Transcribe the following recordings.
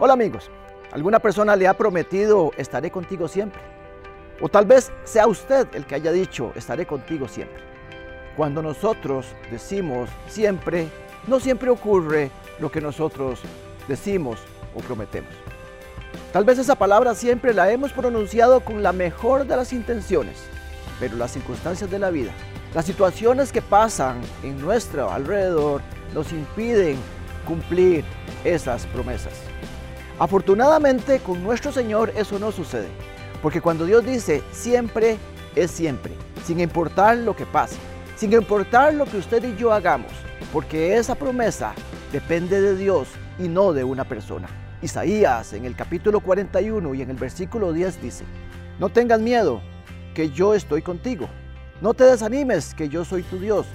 Hola amigos, ¿alguna persona le ha prometido estaré contigo siempre? O tal vez sea usted el que haya dicho estaré contigo siempre. Cuando nosotros decimos siempre, no siempre ocurre lo que nosotros decimos o prometemos. Tal vez esa palabra siempre la hemos pronunciado con la mejor de las intenciones, pero las circunstancias de la vida, las situaciones que pasan en nuestro alrededor nos impiden cumplir esas promesas. Afortunadamente con nuestro Señor eso no sucede, porque cuando Dios dice siempre es siempre, sin importar lo que pase, sin importar lo que usted y yo hagamos, porque esa promesa depende de Dios y no de una persona. Isaías en el capítulo 41 y en el versículo 10 dice, no tengas miedo, que yo estoy contigo. No te desanimes, que yo soy tu Dios.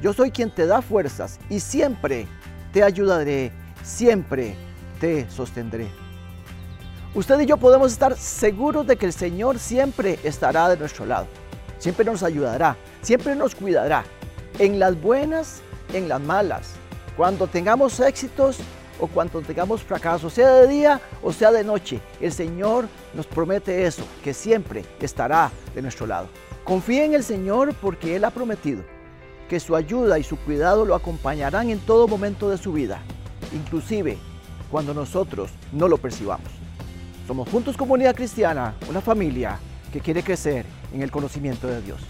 Yo soy quien te da fuerzas y siempre te ayudaré, siempre te sostendré. Usted y yo podemos estar seguros de que el Señor siempre estará de nuestro lado, siempre nos ayudará, siempre nos cuidará, en las buenas, en las malas, cuando tengamos éxitos o cuando tengamos fracasos, sea de día o sea de noche, el Señor nos promete eso, que siempre estará de nuestro lado. Confíe en el Señor porque Él ha prometido que su ayuda y su cuidado lo acompañarán en todo momento de su vida, inclusive cuando nosotros no lo percibamos. Somos Juntos Comunidad Cristiana, una familia que quiere crecer en el conocimiento de Dios.